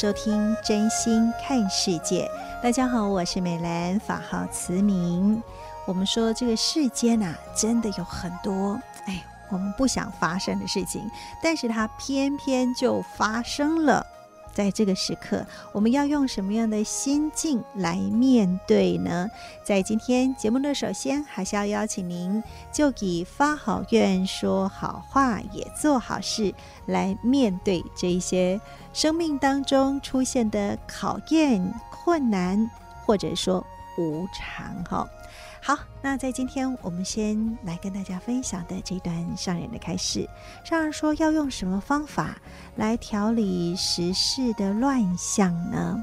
收听《真心看世界》。大家好，我是美兰，法号慈明。我们说这个世间呐、真的有很多哎，我们不想发生的事情，但是它偏偏就发生了。在这个时刻，我们要用什么样的心境来面对呢？在今天节目的首先，还是要邀请您就以发好愿、说好话、也做好事来面对这一些生命当中出现的考验、困难，或者说无常，哈。好，那在今天我们先来跟大家分享的这段上人的开示，上人说要用什么方法来调理时事的乱象呢？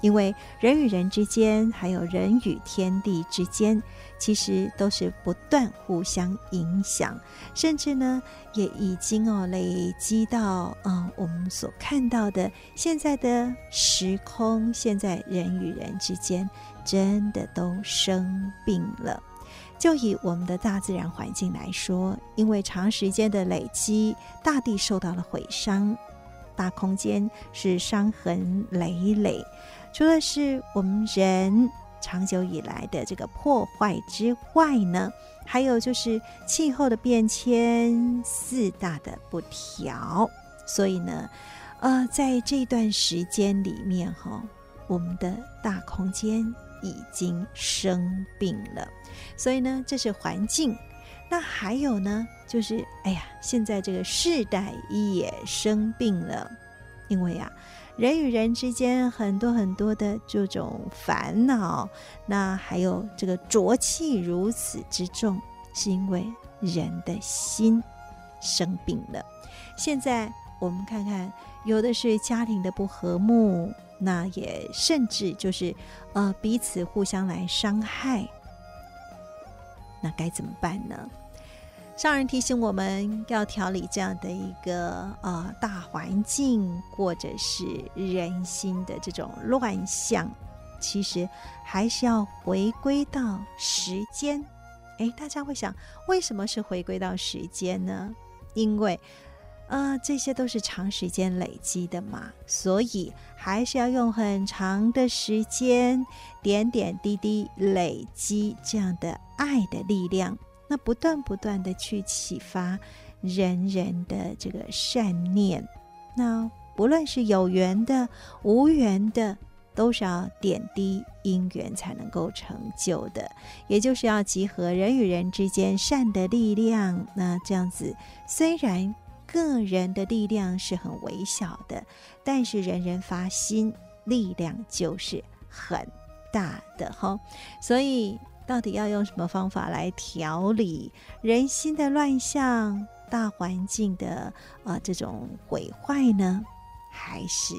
因为人与人之间，还有人与天地之间，其实都是不断互相影响，甚至呢，也已经哦累积到嗯我们所看到的现在的时空，现在人与人之间。真的都生病了。就以我们的大自然环境来说，因为长时间的累积，大地受到了毁伤，大空间是伤痕累累。除了是我们人长久以来的这个破坏之外呢，还有就是气候的变迁，四大的不调。所以呢，呃，在这段时间里面哈，我们的大空间。已经生病了，所以呢，这是环境。那还有呢，就是哎呀，现在这个世代也生病了，因为啊，人与人之间很多很多的这种烦恼，那还有这个浊气如此之重，是因为人的心生病了。现在我们看看，有的是家庭的不和睦。那也甚至就是，呃，彼此互相来伤害，那该怎么办呢？上人提醒我们要调理这样的一个呃大环境，或者是人心的这种乱象，其实还是要回归到时间。诶，大家会想，为什么是回归到时间呢？因为呃，这些都是长时间累积的嘛，所以还是要用很长的时间，点点滴滴累积这样的爱的力量，那不断不断的去启发人人的这个善念，那不论是有缘的、无缘的，都是要点滴因缘才能够成就的，也就是要集合人与人之间善的力量。那这样子虽然。个人的力量是很微小的，但是人人发心，力量就是很大的哈。所以，到底要用什么方法来调理人心的乱象、大环境的啊、这种毁坏呢？还是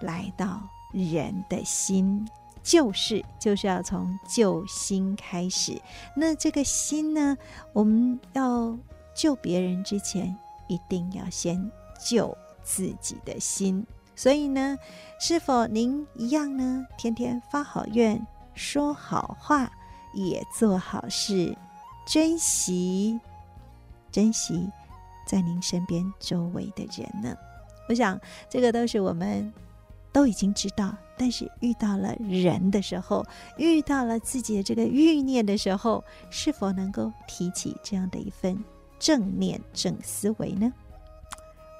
来到人的心，救世就是要从救心开始。那这个心呢，我们要救别人之前。一定要先救自己的心，所以呢，是否您一样呢？天天发好愿，说好话，也做好事，珍惜珍惜在您身边周围的人呢？我想这个都是我们都已经知道，但是遇到了人的时候，遇到了自己的这个欲念的时候，是否能够提起这样的一份？正念正思维呢？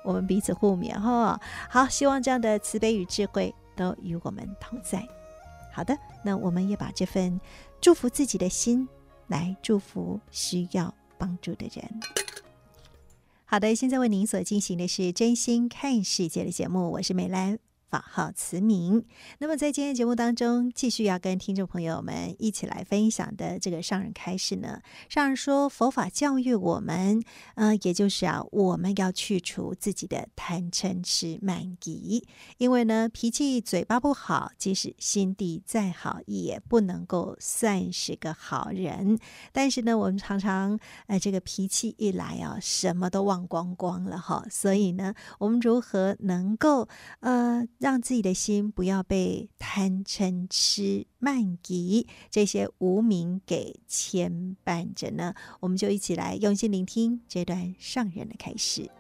我们彼此互勉哈。好，希望这样的慈悲与智慧都与我们同在。好的，那我们也把这份祝福自己的心来祝福需要帮助的人。好的，现在为您所进行的是真心看世界的节目，我是美兰。法号慈明。那么在今天节目当中，继续要跟听众朋友们一起来分享的这个上人开示呢，上人说佛法教育我们，呃，也就是啊，我们要去除自己的贪嗔痴慢疑，因为呢，脾气嘴巴不好，即使心地再好，也不能够算是个好人。但是呢，我们常常呃，这个脾气一来啊，什么都忘光光了哈。所以呢，我们如何能够呃？让自己的心不要被贪嗔痴慢疑这些无名给牵绊着呢，我们就一起来用心聆听这段上人的开示。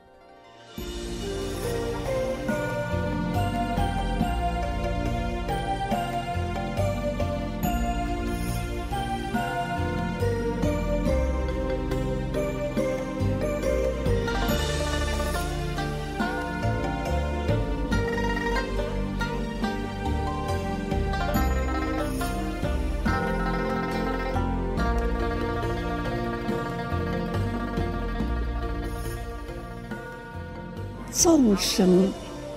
众生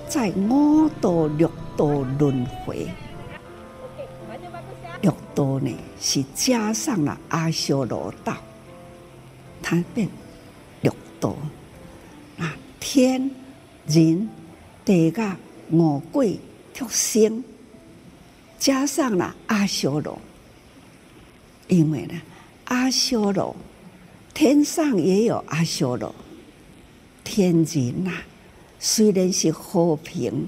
在五道六道轮回，六道呢是加上了阿修罗道，它变六道。啊，天人地甲五鬼畜生，加上了阿修罗，因为呢，阿修罗天上也有阿修罗，天人呐、啊。虽然是和平，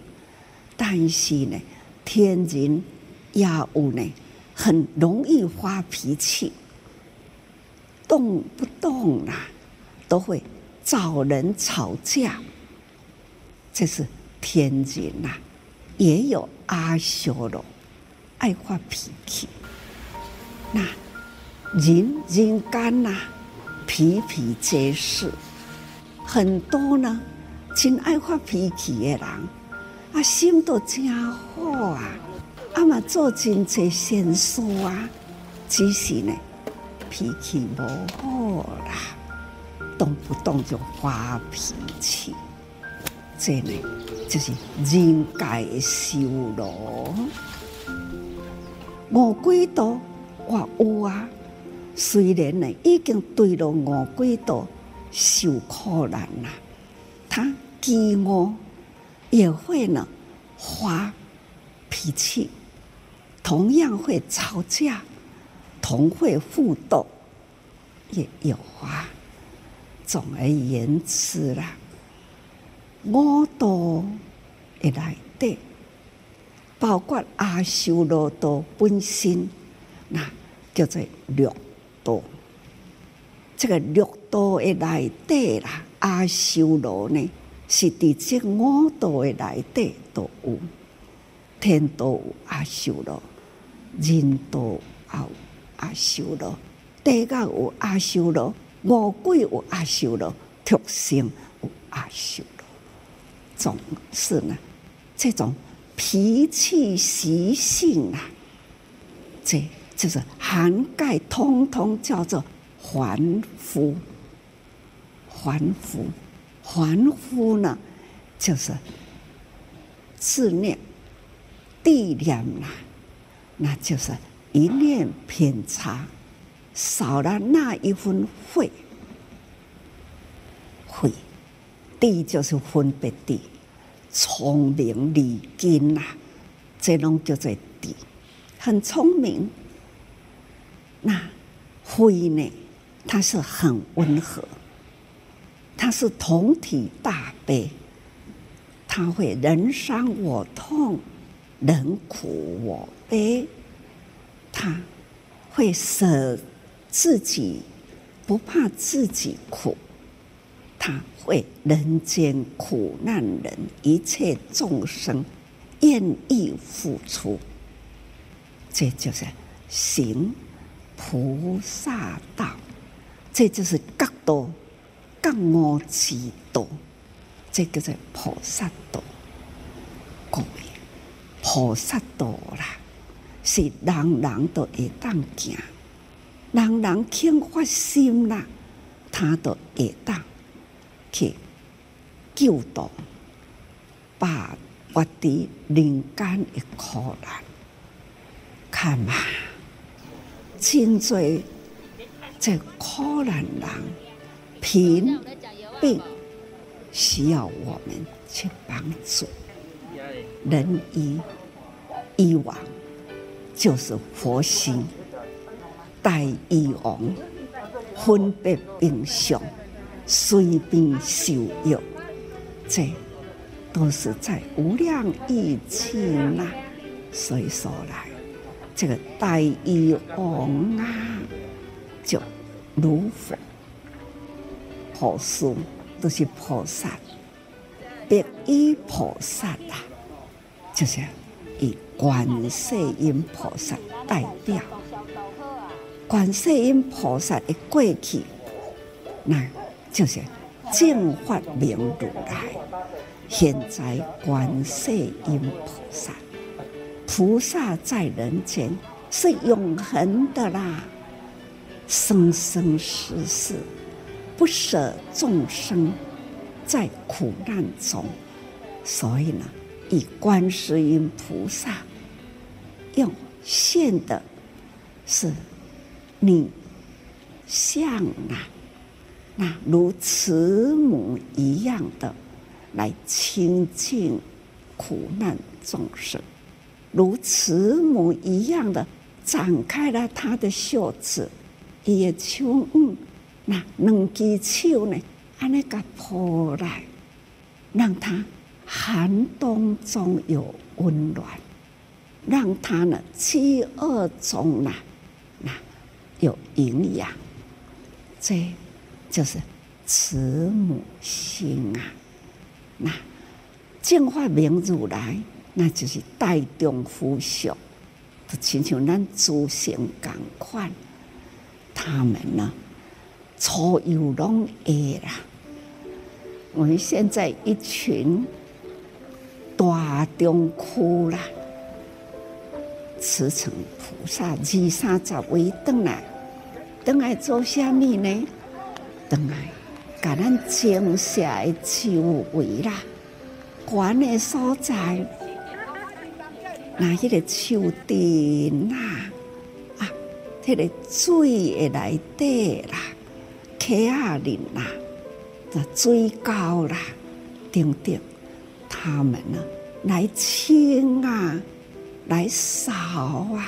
但是呢，天人也有呢，很容易发脾气，动不动啊都会找人吵架。这是天人呐、也有阿修罗爱发脾气。那人人间呐、啊，脾脾皆是，很多呢。真爱发脾气的人，啊，心都真好啊，啊嘛做真侪善事啊，只是呢脾气无好啦，动不动就发脾气，这呢就是人该修罗。五鬼道我有啊，虽然呢已经对了五鬼道受苦难啦，他。饥饿也会呢发脾气，同样会吵架，同会互斗，也有啊。总而言之啦，五道的内底，包括阿修罗道本身，那叫做六道。这个六道的内底啦，阿修罗呢？是伫这五道的内底都有，天道有阿修罗，人道有阿修罗，地界有阿修罗，五鬼有阿修罗，畜生有阿修罗。总是呢，这种脾气习性啊，这就是涵盖，通通叫做凡夫，凡夫。凡夫呢，就是自念、地念啦，那就是一念偏差，少了那一分慧。慧，地就是分别地，聪明利根呐，这种叫做地，很聪明。那慧呢，它是很温和。他是同体大悲，他会人伤我痛，人苦我悲，他会舍自己，不怕自己苦，他会人间苦难人，一切众生愿意付出，这就是行菩萨道，这就是角度。觉悟之道，这个叫菩萨道。各位，菩萨道啦，是人人都会当行，人人肯发心啦，他都会当去救度，把脱离人间的苦难。看嘛，真济这苦难人贫病需要我们去帮助。人医医王就是佛心，大医王分别病相，随病受药，这都是在无量义经啊。所以说来，这个大医王啊，就如佛，菩萨都是菩萨，别依菩萨啊。就是以观世音菩萨代表，观世音菩萨的过去，那就是正法明如来。现在观世音菩萨，菩萨在人间是永恒的啦，生生世世不舍众生在苦难中，所以呢。以观世音菩萨用现的是女相啊，那如慈母一样的来亲近苦难众生，如慈母一样的展开了他的袖子，也求嗯，那两只手呢，安那个抱来，让他。寒冬中有温暖，让他呢饥饿中呢，那有营养，这就是慈母心啊。那净法明如来，那就是大众福祥，就亲像咱诸行共款，他们呢，所有拢会啦。我们现在一群。大众苦啦，慈诚菩萨二三十位等来，等来做啥物呢？等来甲咱净舍的周围啦，观的所在，那迄个树顶啦，啊，迄、那个水的内底啦，溪仔林啦，的水沟啦，等等。他们呢，来清啊，来扫啊，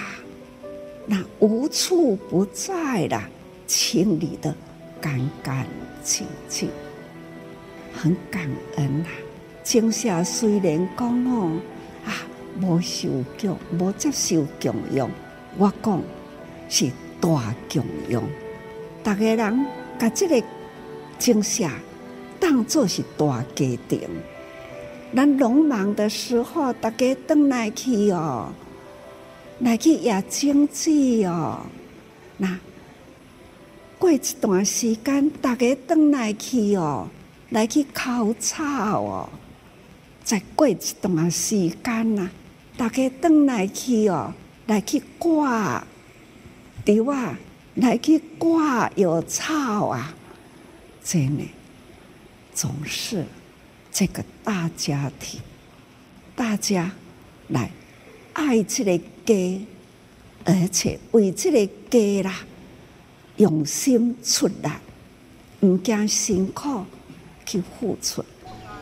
那无处不在的清理的干干净净，很感恩呐、啊。净舍虽然讲哦，啊，无受供，无接受供养，我讲是大供养。大家人把这个净舍当作是大家庭。咱农忙的时候，大家转来去哦，来去也经济哦。那过一段时间，大家转来去哦，来去烤草哦。再过一段时间呐，大家转来去哦，来去挂对哇，来去挂有草啊，真的总是。这个大家庭，大家来爱这个家，而且为这个家啦用心出来，唔惊辛苦去付出，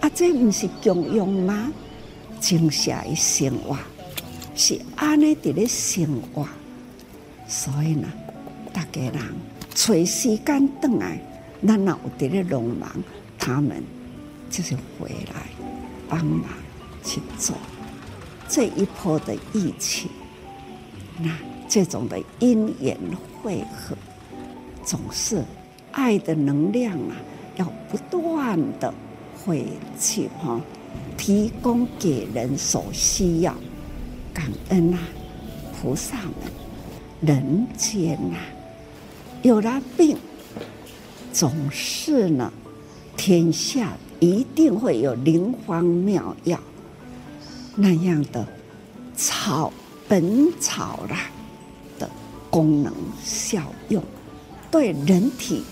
啊，这不是供养吗？净舍的生活是安尼伫咧生活，所以呢，大家人找时间转来，咱若有在咧农忙，他们。就是回来帮忙去做这一波的疫情，那这种的因缘会合，总是爱的能量啊，要不断的回去哈，提供给人所需要，感恩啊，菩萨们，人间啊，有了病，总是呢，天下。一定会有灵方妙药那样的草本草啦的功能效用，对人体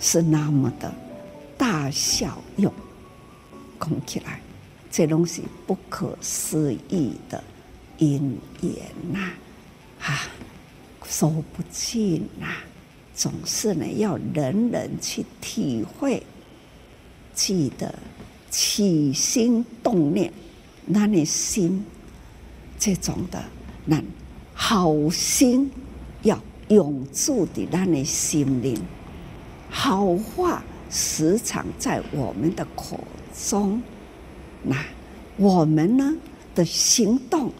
是那么的大效用。讲起来，这东西不可思议的因缘呐，啊，说不尽呐。总是呢，要人人去体会。记得起心动念，那你心这种的，那好心要永驻的那你心灵，好话时常在我们的口中，那我们呢的行动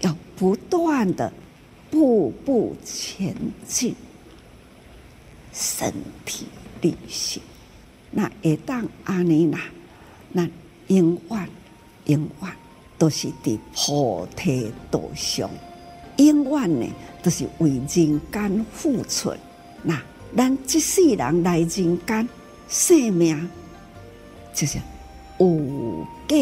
要不断的步步前进，身体力行。那一旦阿尼那，那永远永远都是伫菩提道上，永远呢都是为人间付出。那咱这世人来人间，生命就是有价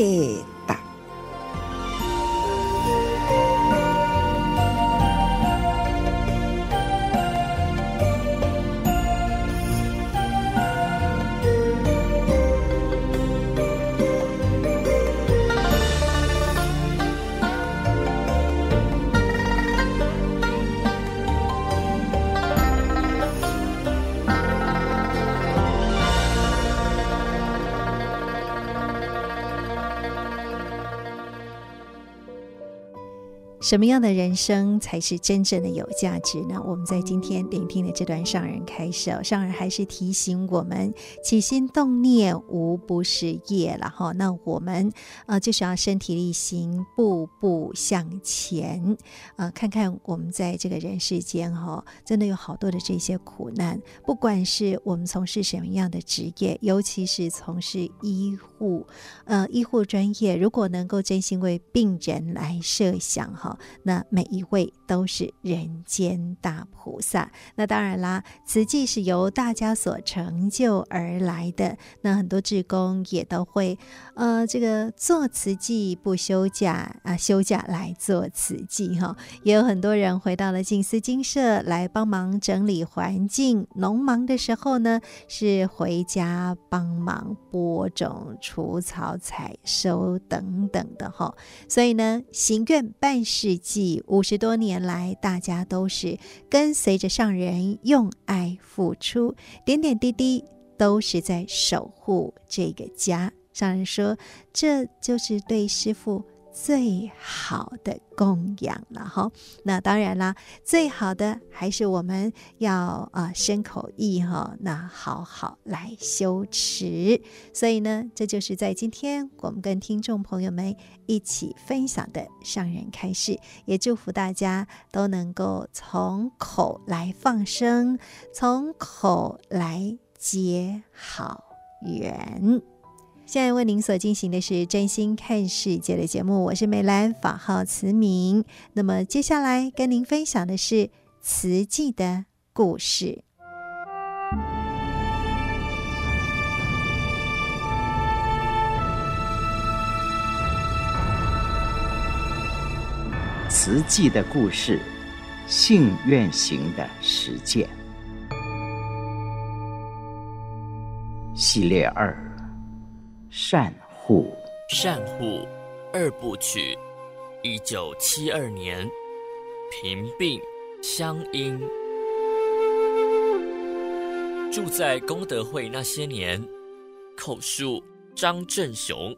什么样的人生才是真正的有价值呢？我们在今天聆听的这段上人开示，上人还是提醒我们：起心动念无不是业了哈。那我们呃就是要身体力行，步步向前。呃，看看我们在这个人世间哈，真的有好多的这些苦难。不管是我们从事什么样的职业，尤其是从事医护，呃，医护专业，如果能够真心为病人来设想哈。那每一位都是人间大菩萨。那当然啦，慈济是由大家所成就而来的。那很多志工也都会，呃，这个做慈济不休假啊，休假来做慈济哈。也有很多人回到了静思精舍来帮忙整理环境。农忙的时候呢，是回家帮忙播种、除草、采收等等的哈。所以呢，行愿办事。世纪五十多年来，大家都是跟随着上人用爱付出，点点滴滴都是在守护这个家。上人说，这就是对师傅。最好的供养了哈，那当然啦，最好的还是我们要啊身口意哈，那好好来修持。所以呢，这就是在今天我们跟听众朋友们一起分享的上人开示，也祝福大家都能够从口来放生，从口来结好缘。现在为您所进行的是真心看世界的节目，我是美兰，法号慈明。那么接下来跟您分享的是慈济的故事。慈济的故事，信愿行的实践，系列二。善护，善护二部曲，一九七二年，平病乡音。住在功德会那些年，口述张正雄。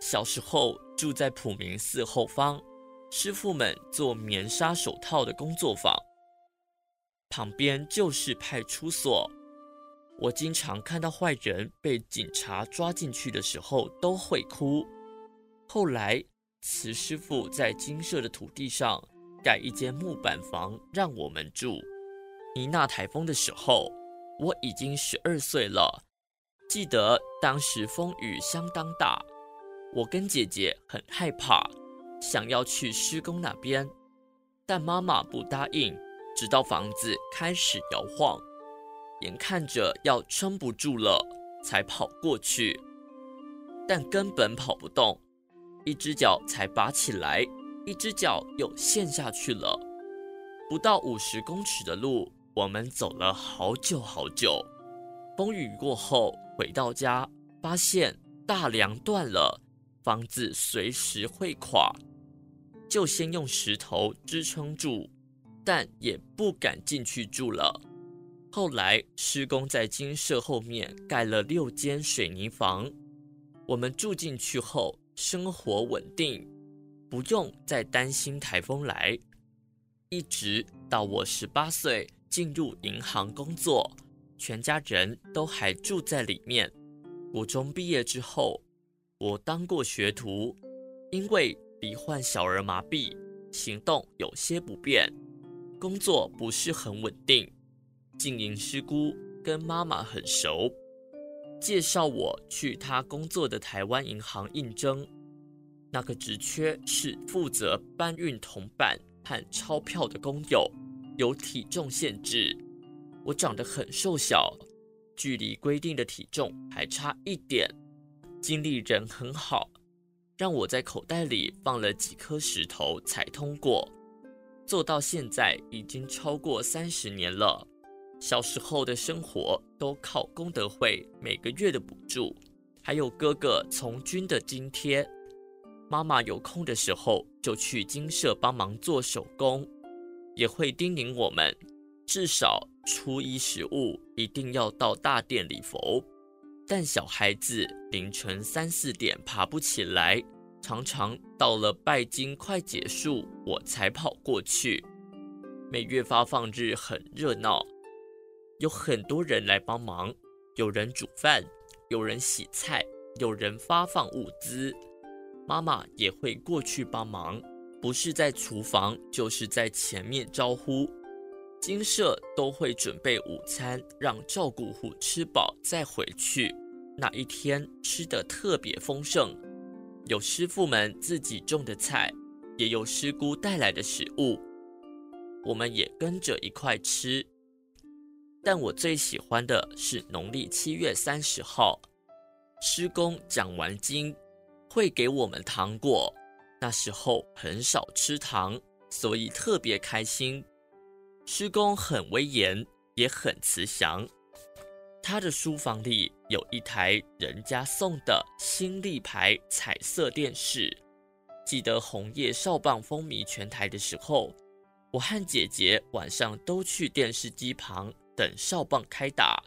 小时候住在普明寺后方，师傅们做棉纱手套的工作坊，旁边就是派出所。我经常看到坏人被警察抓进去的时候都会哭。后来，慈师父在金舍的土地上盖一间木板房让我们住。尼娜台风的时候，我已经十二岁了。记得当时风雨相当大，我跟姐姐很害怕，想要去施工那边，但妈妈不答应，直到房子开始摇晃。眼看着要撑不住了，才跑过去。但根本跑不动，一只脚才拔起来，一只脚又陷下去了。不到五十公尺的路，我们走了好久好久。风雨过后，回到家，发现大梁断了，房子随时会垮，就先用石头支撑住，但也不敢进去住了。后来施工在金舍后面盖了六间水泥房，我们住进去后，生活稳定，不用再担心台风来。一直到我十八岁进入银行工作，全家人都还住在里面。国中毕业之后，我当过学徒，因为罹患小儿麻痹，行动有些不便，工作不是很稳定。经营师姑跟妈妈很熟，介绍我去她工作的台湾银行应征，那个职缺是负责搬运铜板。和钞票的工友有体重限制，我长得很瘦小，距离规定的体重还差一点。经理人很好，让我在口袋里放了几颗石头才通过。做到现在已经超过三十年了。小时候的生活都靠功德会每个月的补助，还有哥哥从军的津贴。妈妈有空的时候就去精舍帮忙做手工，也会叮咛我们，至少初一十五一定要到大殿礼佛。但小孩子凌晨三四点爬不起来，常常到了拜金快结束，我才跑过去。每月发放日很热闹，有很多人来帮忙，有人煮饭，有人洗菜，有人发放物资。妈妈也会过去帮忙，不是在厨房，就是在前面招呼。金舍都会准备午餐，让照顾户吃饱再回去。那一天吃得特别丰盛，有师傅们自己种的菜，也有师姑带来的食物，我们也跟着一块吃。但我最喜欢的是农历七月三十号，师公讲完经。会给我们糖果，那时候很少吃糖，所以特别开心。师公很威严，也很慈祥。他的书房里有一台人家送的新立牌彩色电视。记得红叶少棒风靡全台的时候，我和姐姐晚上都去电视机旁等哨棒开打。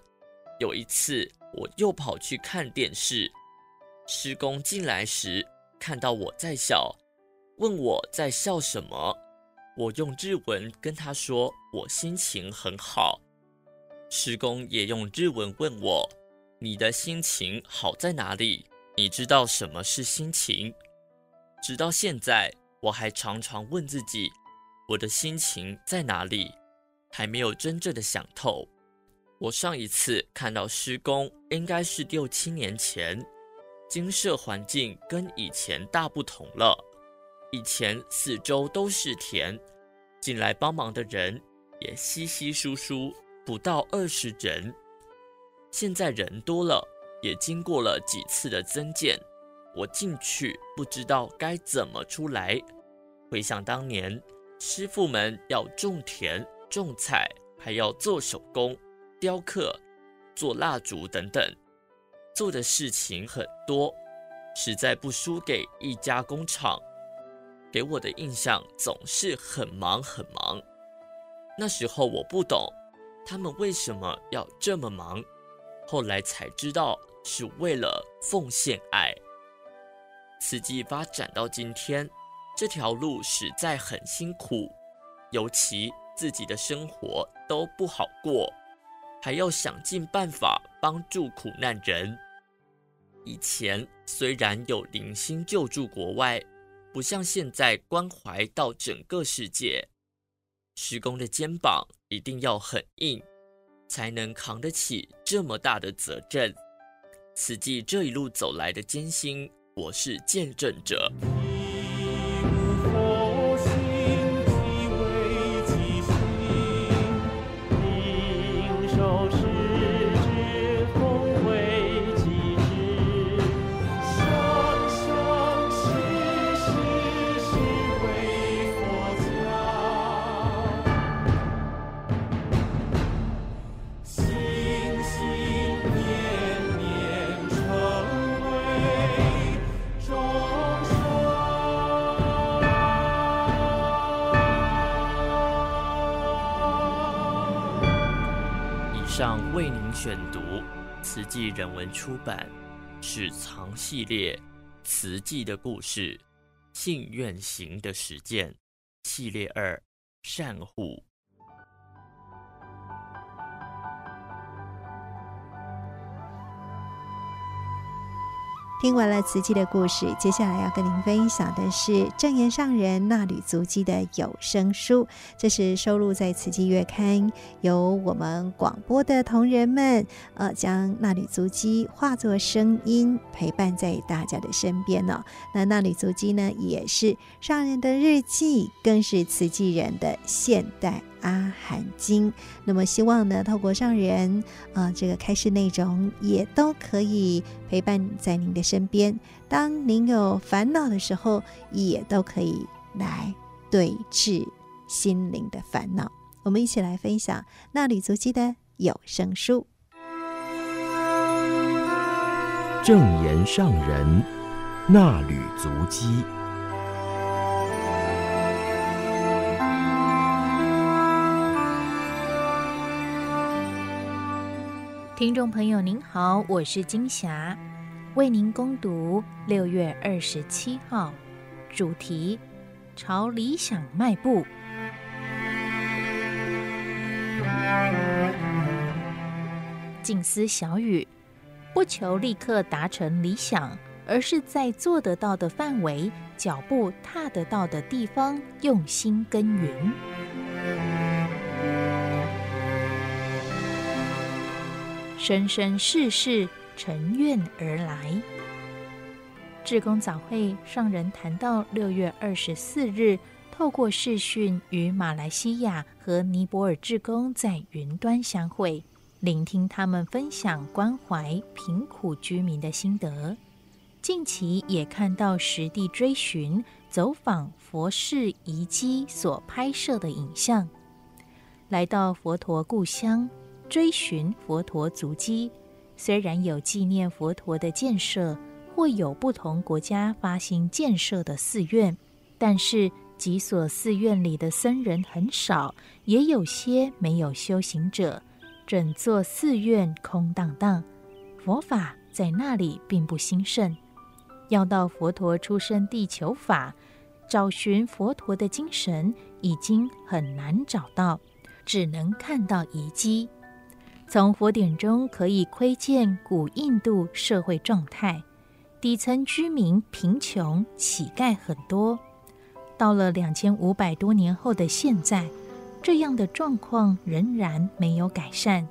有一次，我又跑去看电视。师公进来时，看到我在笑，问我在笑什么。我用日文跟他说，我心情很好。师公也用日文问我，你的心情好在哪里？你知道什么是心情？直到现在，我还常常问自己，我的心情在哪里？还没有真正的想透。我上一次看到施工，应该是六七年前。精舍环境跟以前大不同了，以前四周都是田，进来帮忙的人也稀稀疏疏，不到二十人。现在人多了，也经过了几次的增建，我进去不知道该怎么出来。回想当年，师傅们要种田、种菜，还要做手工、雕刻、做蜡烛等等。做的事情很多，实在不输给一家工厂。给我的印象总是很忙很忙。那时候我不懂，他们为什么要这么忙。后来才知道是为了奉献爱。慈济发展到今天，这条路实在很辛苦，尤其自己的生活都不好过。还要想尽办法帮助苦难人。以前虽然有零星救助国外，不像现在关怀到整个世界。施工的肩膀一定要很硬，才能扛得起这么大的责任。慈济这一路走来的艰辛，我是见证者。慈济人文出版《史藏系列慈济的故事》信愿行的实践系列二善护。听完了慈济的故事，接下来要跟您分享的是证言上人那履足迹的有声书。这是收录在《慈济月刊》，由我们广播的同仁们，呃，将衲履足迹化作声音，陪伴在大家的身边呢、哦。那衲履足迹呢，也是上人的日记，更是慈济人的现代。阿含经，那么希望呢，透过上人啊、这个开示内容也都可以陪伴在您的身边。当您有烦恼的时候，也都可以来对治心灵的烦恼。我们一起来分享纳履足迹的有声书。正言上人衲履足迹。听众朋友您好，我是金霞，为您恭读六月二十七号主题：朝理想迈步。静思小语，不求立刻达成理想，而是在做得到的范围、脚步踏得到的地方，用心耕耘。生生世世承愿而来。志工早会上人谈到，六月二十四日透过视讯与马来西亚和尼泊尔志工在云端相会，聆听他们分享关怀贫苦居民的心得。近期也看到实地追寻走访佛寺遗迹所拍摄的影像，来到佛陀故乡。追寻佛陀足迹，虽然有纪念佛陀的建设，或有不同国家发行建设的寺院，但是几所寺院里的僧人很少，也有些没有修行者，整座寺院空荡荡，佛法在那里并不兴盛。要到佛陀出生地求法，找寻佛陀的精神已经很难找到，只能看到遗迹。从佛典中可以窥见古印度社会状态，底层居民贫穷，乞丐很多。到了两千五百多年后的现在，这样的状况仍然没有改善。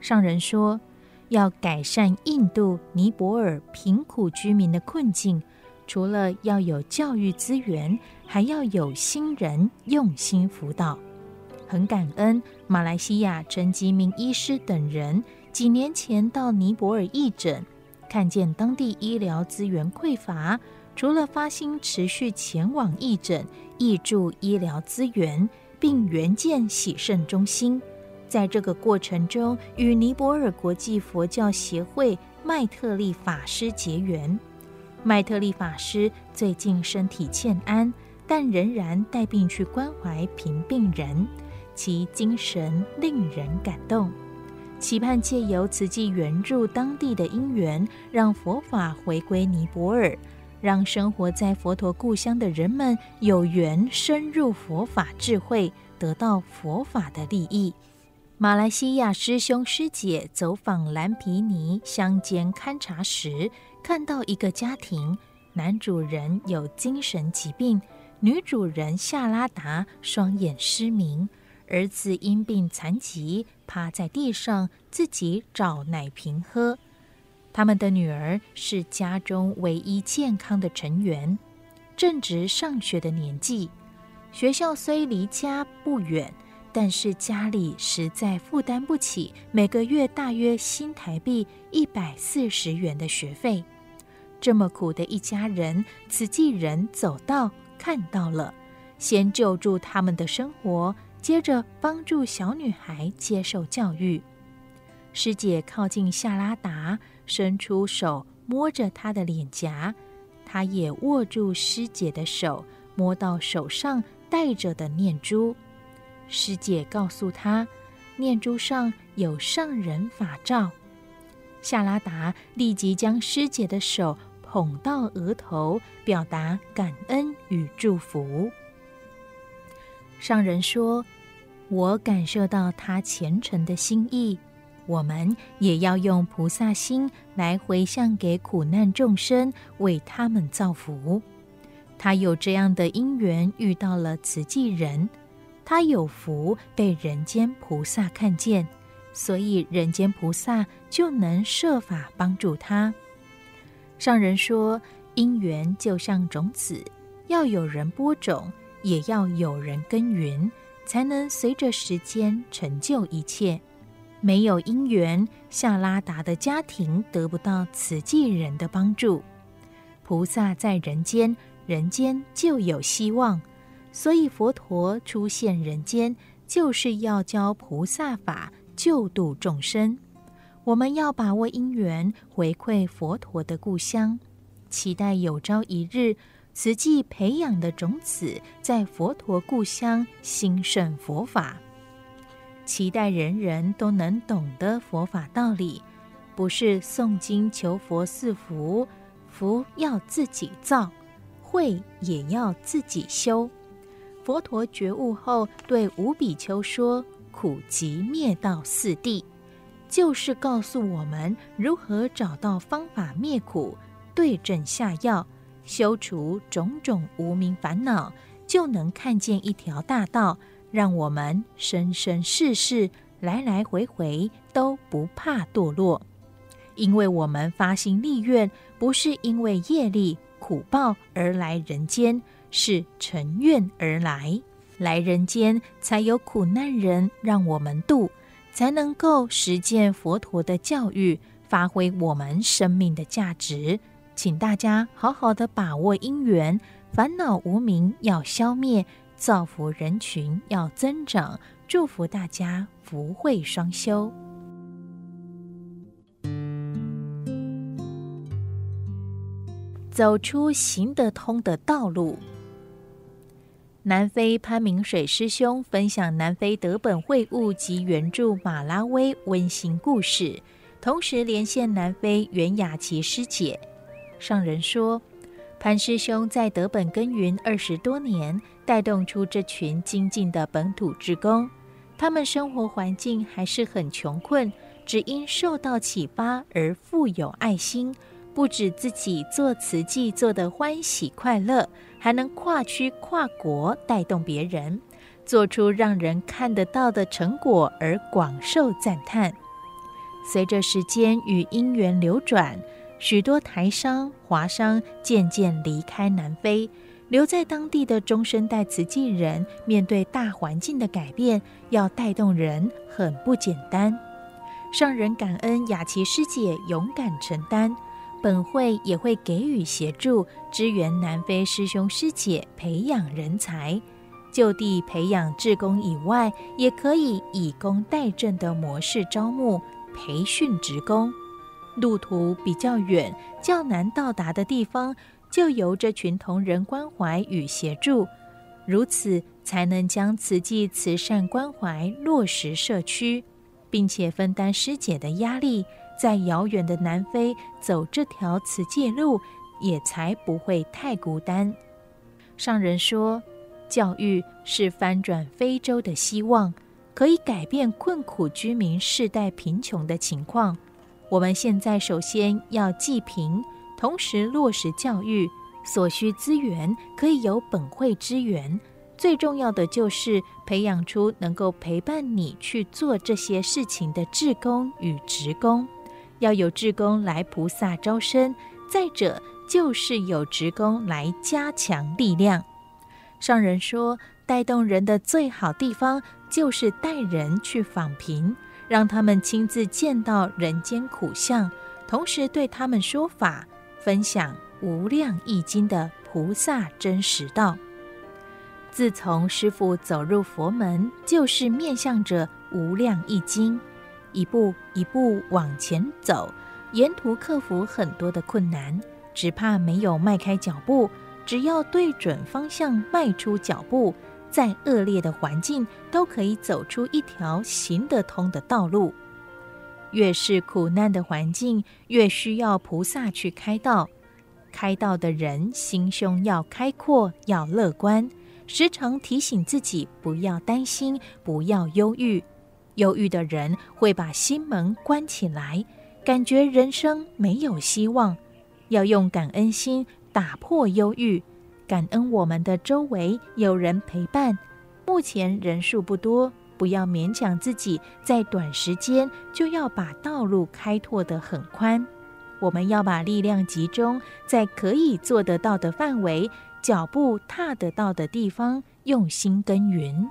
上人说，要改善印度、尼泊尔贫苦居民的困境，除了要有教育资源，还要有心人用心辅导。很感恩马来西亚陈吉明医师等人几年前到尼泊尔义诊，看见当地医疗资源匮乏，除了发心持续前往义诊，挹注医疗资源，并援建洗肾中心。在这个过程中，与尼泊尔国际佛教协会麦特利法师结缘。麦特利法师最近身体欠安，但仍然带病去关怀贫病人。其精神令人感动，期盼借由慈济援助当地的因缘，让佛法回归尼泊尔，让生活在佛陀故乡的人们有缘深入佛法智慧，得到佛法的利益。马来西亚师兄师姐走访蓝皮尼乡间勘察时，看到一个家庭，男主人有精神疾病，女主人夏拉达双眼失明。儿子因病残疾，趴在地上自己找奶瓶喝。他们的女儿是家中唯一健康的成员，正值上学的年纪。学校虽离家不远，但是家里实在负担不起每个月大约新台币一百四十元的学费。这么苦的一家人，慈济人走到看到了，先救助他们的生活。接着帮助小女孩接受教育，师姐靠近夏拉达，伸出手摸着她的脸颊，她也握住师姐的手，摸到手上戴着的念珠。师姐告诉她，念珠上有上人法照。夏拉达立即将师姐的手捧到额头，表达感恩与祝福。上人说：“我感受到他虔诚的心意，我们也要用菩萨心来回向给苦难众生，为他们造福。他有这样的因缘，遇到了慈济人，他有福被人间菩萨看见。”所以，人间菩萨就能设法帮助他。上人说，因缘就像种子，要有人播种，也要有人耕耘，才能随着时间成就一切。没有因缘，夏拉达的家庭得不到慈济人的帮助。菩萨在人间，人间就有希望。所以，佛陀出现人间，就是要教菩萨法。救度众生，我们要把握因缘，回馈佛陀的故乡，期待有朝一日，慈济培养的种子在佛陀故乡兴盛佛法。期待人人都能懂得佛法道理，不是诵经求佛赐福，福要自己造，慧也要自己修。佛陀觉悟后，对五比丘说。苦集灭道四谛，就是告诉我们如何找到方法灭苦，对症下药，修除种种无明烦恼，就能看见一条大道，让我们生生世世来来回回都不怕堕落。因为我们发心立愿，不是因为业力苦报而来人间，是成愿而来。来人间，才有苦难人让我们度，才能够实践佛陀的教育，发挥我们生命的价值。请大家好好的把握因缘，烦恼无明要消灭，造福人群要增长。祝福大家福慧双修，走出行得通的道路。南非潘明水师兄分享南非德本会悟及援助马拉威温馨故事，同时连线南非袁雅琪师姐。上人说，潘师兄在德本耕耘二十多年，带动出这群精进的本土志工。他们生活环境还是很穷困，只因受到启发而富有爱心。不止自己做慈济做得欢喜快乐，还能跨区跨国带动别人，做出让人看得到的成果而广受赞叹。随着时间与因缘流转，许多台商、华商渐渐离开南非，留在当地的中生代慈济人，面对大环境的改变，要带动人很不简单。上人感恩雅琪师姐勇敢承担。本会也会给予协助，支援南非师兄师姐培养人才，就地培养志工以外，也可以以工代賑的模式招募培训职工。路途比较远、较难到达的地方，就由这群同仁关怀与协助，如此才能将慈济慈善关怀落实社区，并且分担师姐的压力。在遥远的南非走这条慈济路，也才不会太孤单。上人说，教育是翻转非洲的希望，可以改变困苦居民世代贫穷的情况。我们现在首先要济贫，同时落实教育，所需资源可以由本会支援。最重要的就是培养出能够陪伴你去做这些事情的志工与职工。要有志工来菩萨招生，再者就是有职工来加强力量。上人说，带动人的最好地方就是带人去访贫，让他们亲自见到人间苦相，同时对他们说法，分享无量义经的菩萨真实道。自从师父走入佛门，就是面向着无量义经。一步一步往前走，沿途克服很多的困难，只怕没有迈开脚步。只要对准方向，迈出脚步，再恶劣的环境都可以走出一条行得通的道路。越是苦难的环境，越需要菩萨去开道。开道的人心胸要开阔，要乐观，时常提醒自己不要担心，不要忧郁。忧郁的人会把心门关起来，感觉人生没有希望。要用感恩心打破忧郁，感恩我们的周围有人陪伴。目前人数不多，不要勉强自己，在短时间就要把道路开拓得很宽。我们要把力量集中在可以做得到的范围，脚步踏得到的地方，用心耕耘。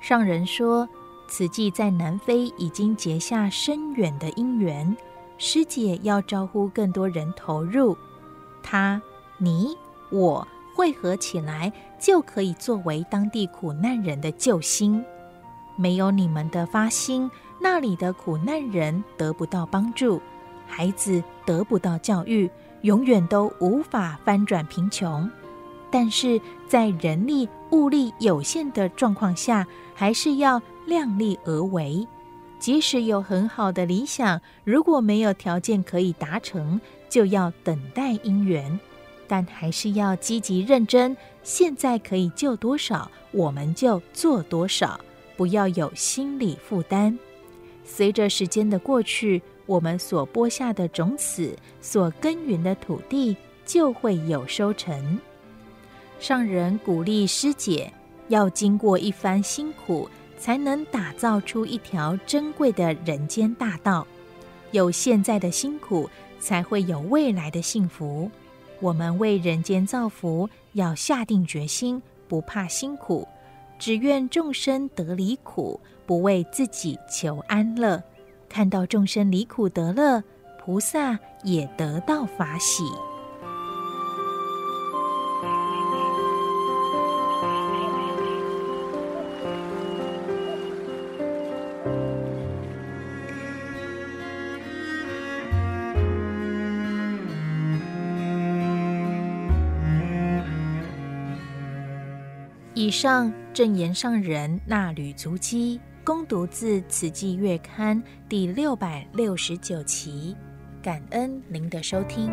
上人说，慈济在南非已经结下深远的因缘，师姐要招呼更多人投入。他、你、我。汇合起来，就可以作为当地苦难人的救星。没有你们的发心，那里的苦难人得不到帮助，孩子得不到教育，永远都无法翻转贫穷。但是在人力物力有限的状况下，还是要量力而为。即使有很好的理想，如果没有条件可以达成，就要等待因缘。但还是要积极认真，现在可以救多少，我们就做多少，不要有心理负担。随着时间的过去，我们所播下的种子，所耕耘的土地，就会有收成。上人鼓励师姐，要经过一番辛苦，才能打造出一条珍贵的人间大道。有现在的辛苦，才会有未来的幸福。我们为人间造福，要下定决心，不怕辛苦，只愿众生得离苦，不为自己求安乐。看到众生离苦得乐，菩萨也得到法喜。以上正言上人那吕足迹，攻读自《此季月刊》第六百六十九期，感恩您的收听。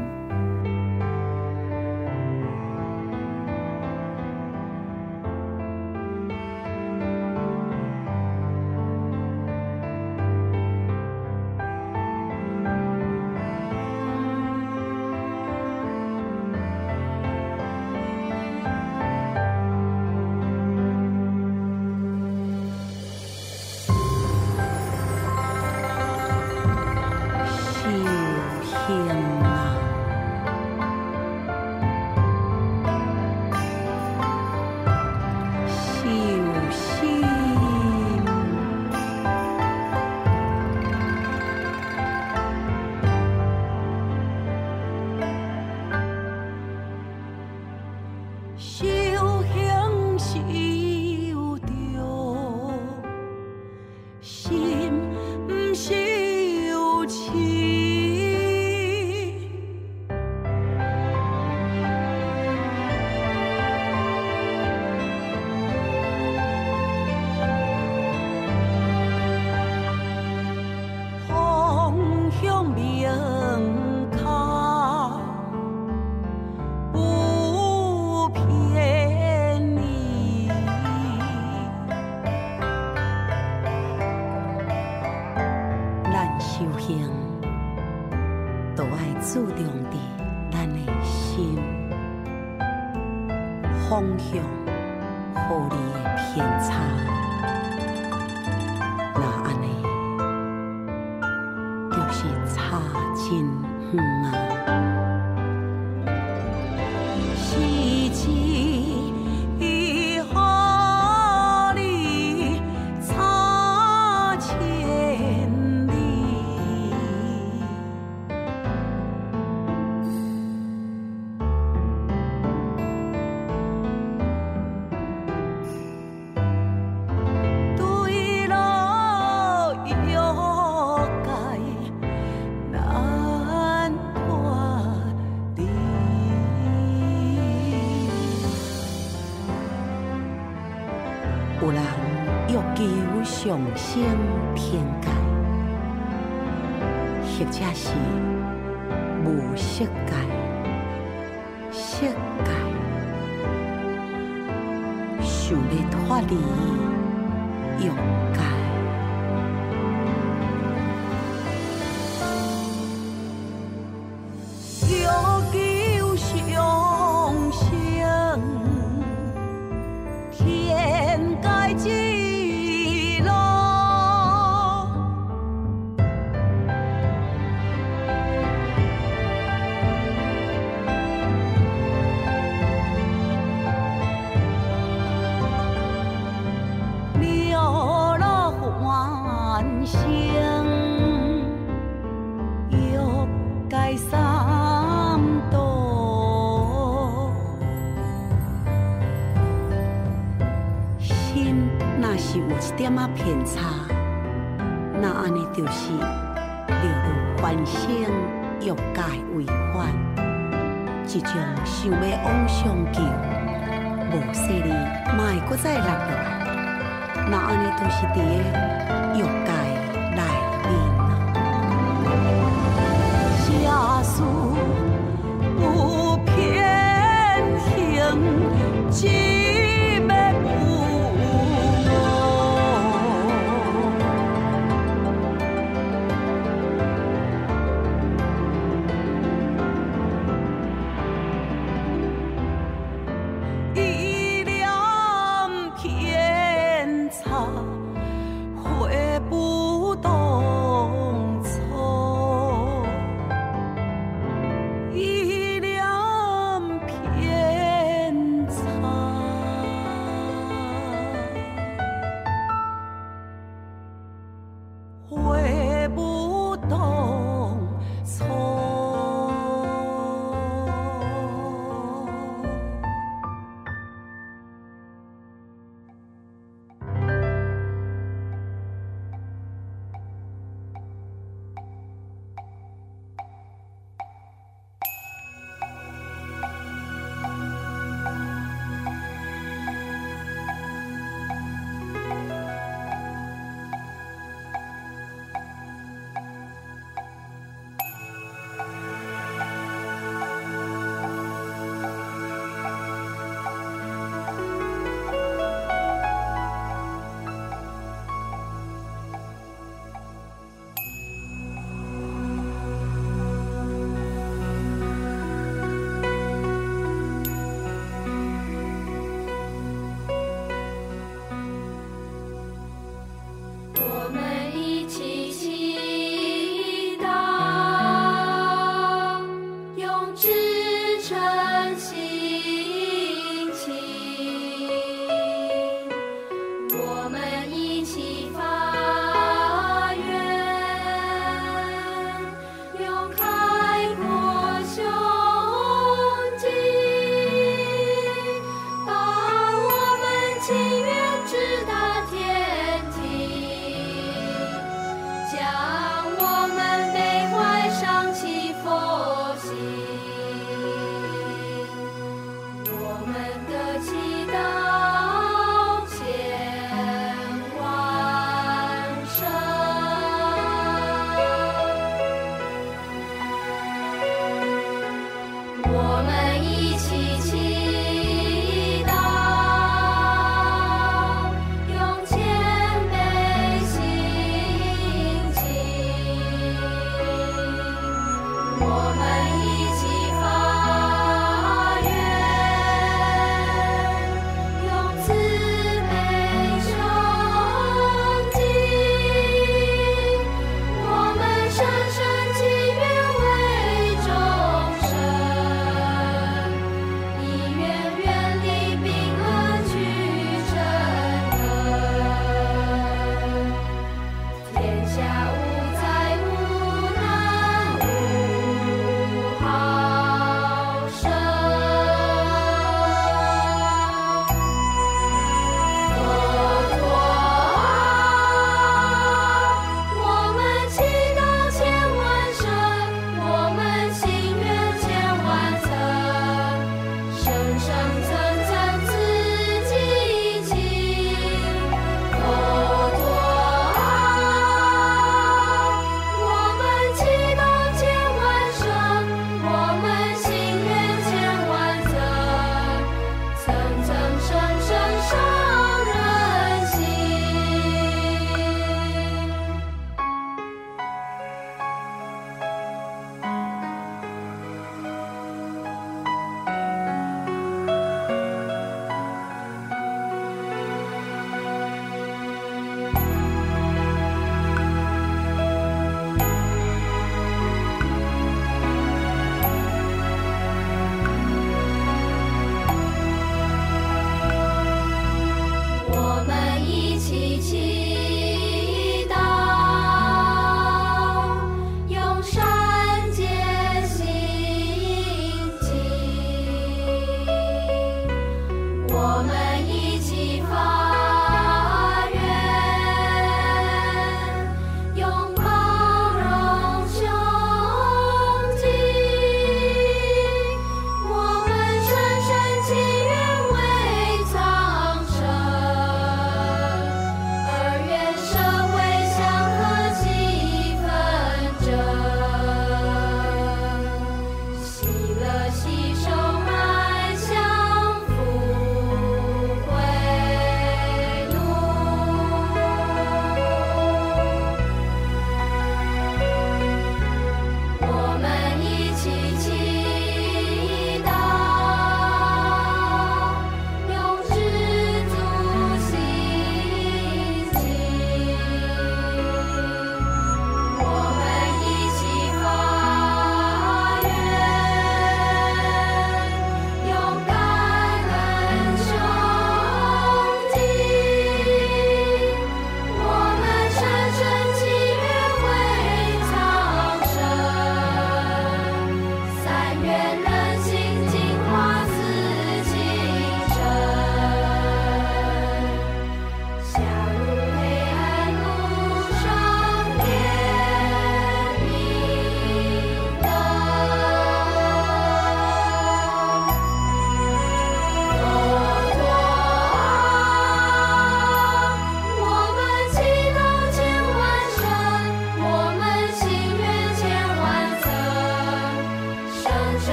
行，都爱注重伫咱诶心方向，互你偏差。是有一点仔偏差，那安尼就是流入凡生欲界违反，一种想要往上求，无势力，嘛会搁再落来，那安尼都是伫个欲界内面啊，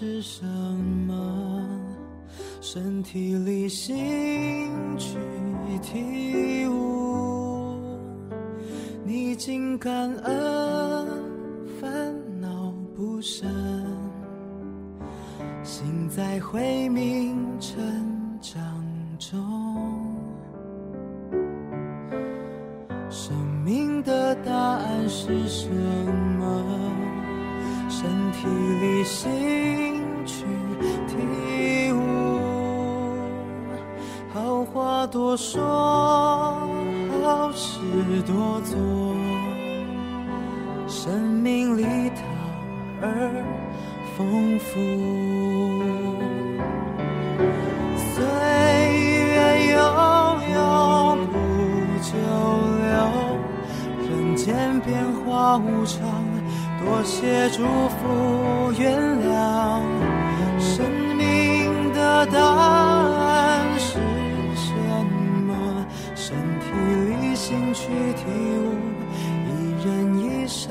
是什么？身体里心去体悟，逆境感恩，烦恼不生，心在慧明成长中。生命的答案是什么？身体里心。多说，好事多做，生命里塔儿丰富。岁月悠悠不久留，人间变化无常，多些祝福原谅，生命的答案。心去体悟，一人一扇，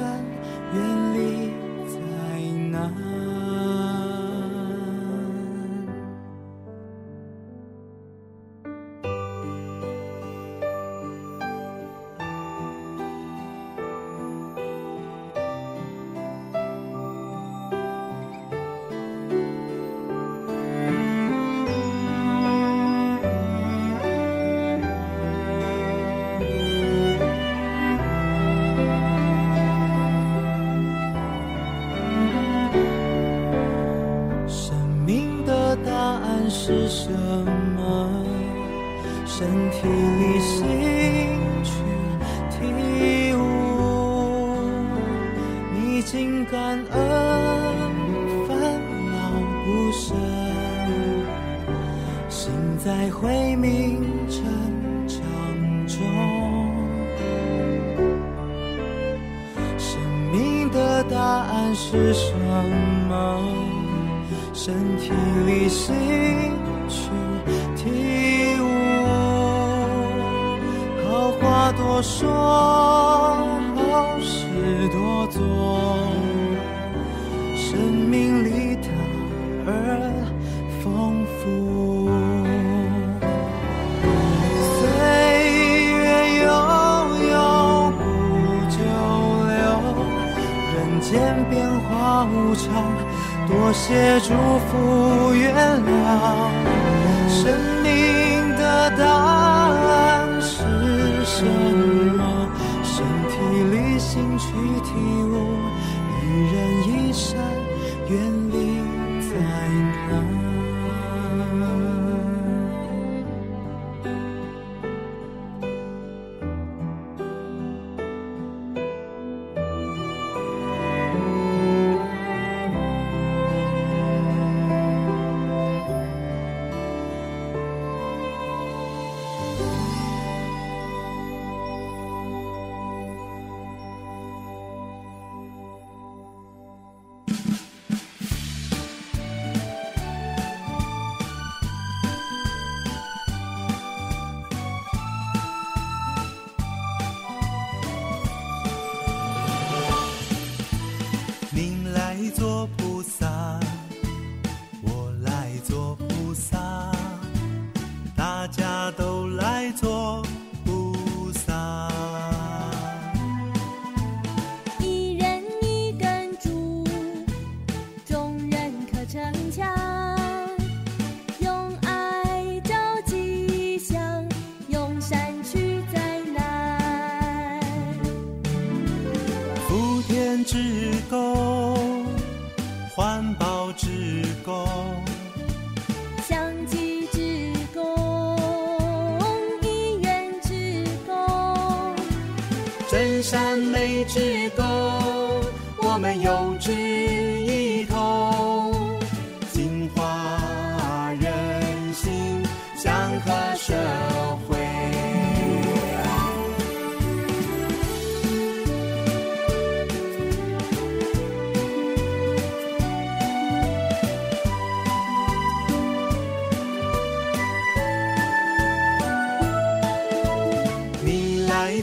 体悟，一人一山，愿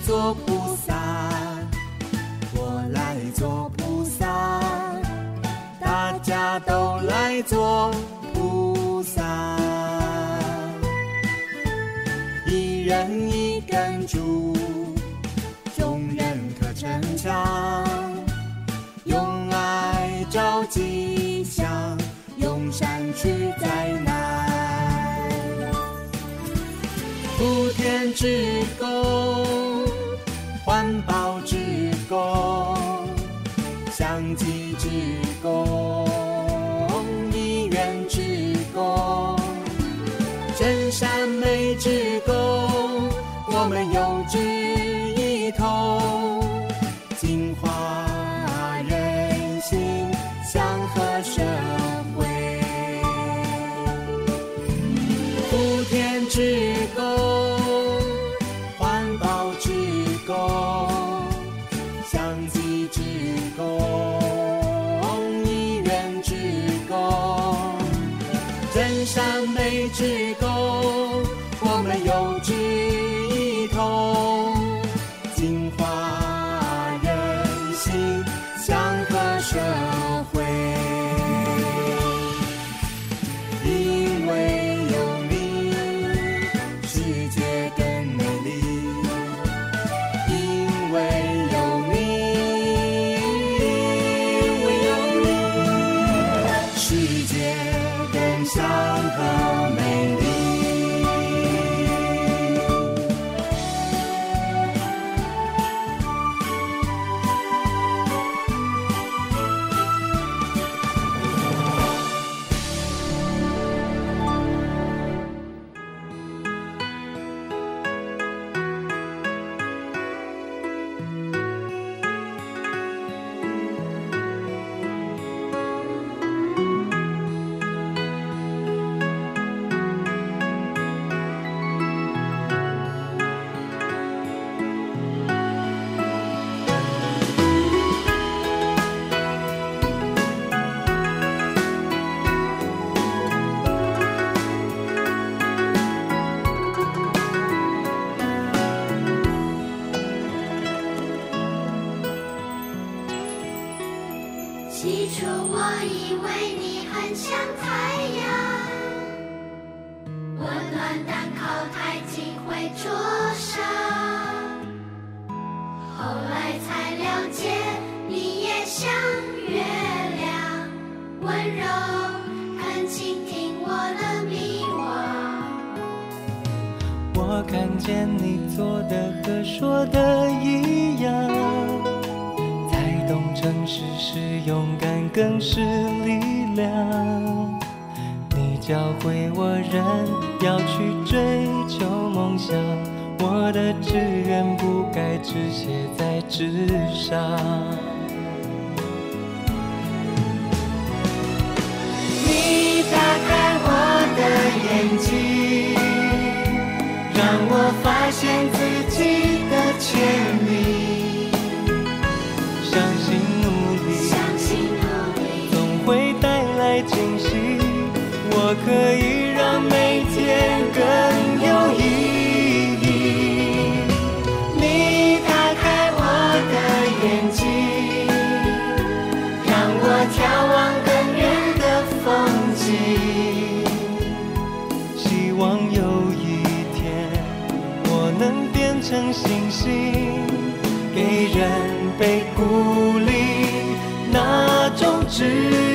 说不努力那种指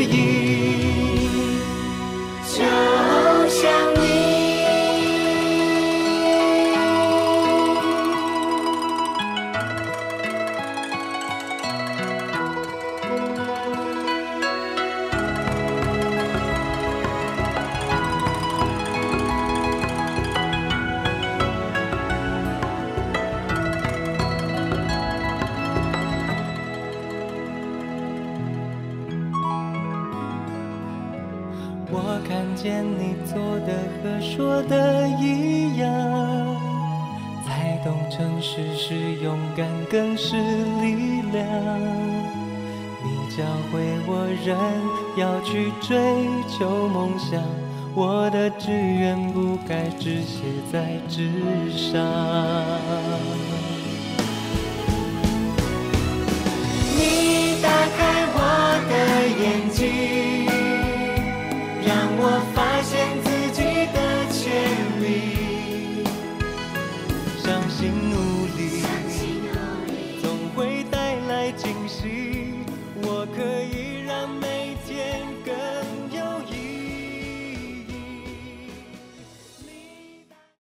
在纸上。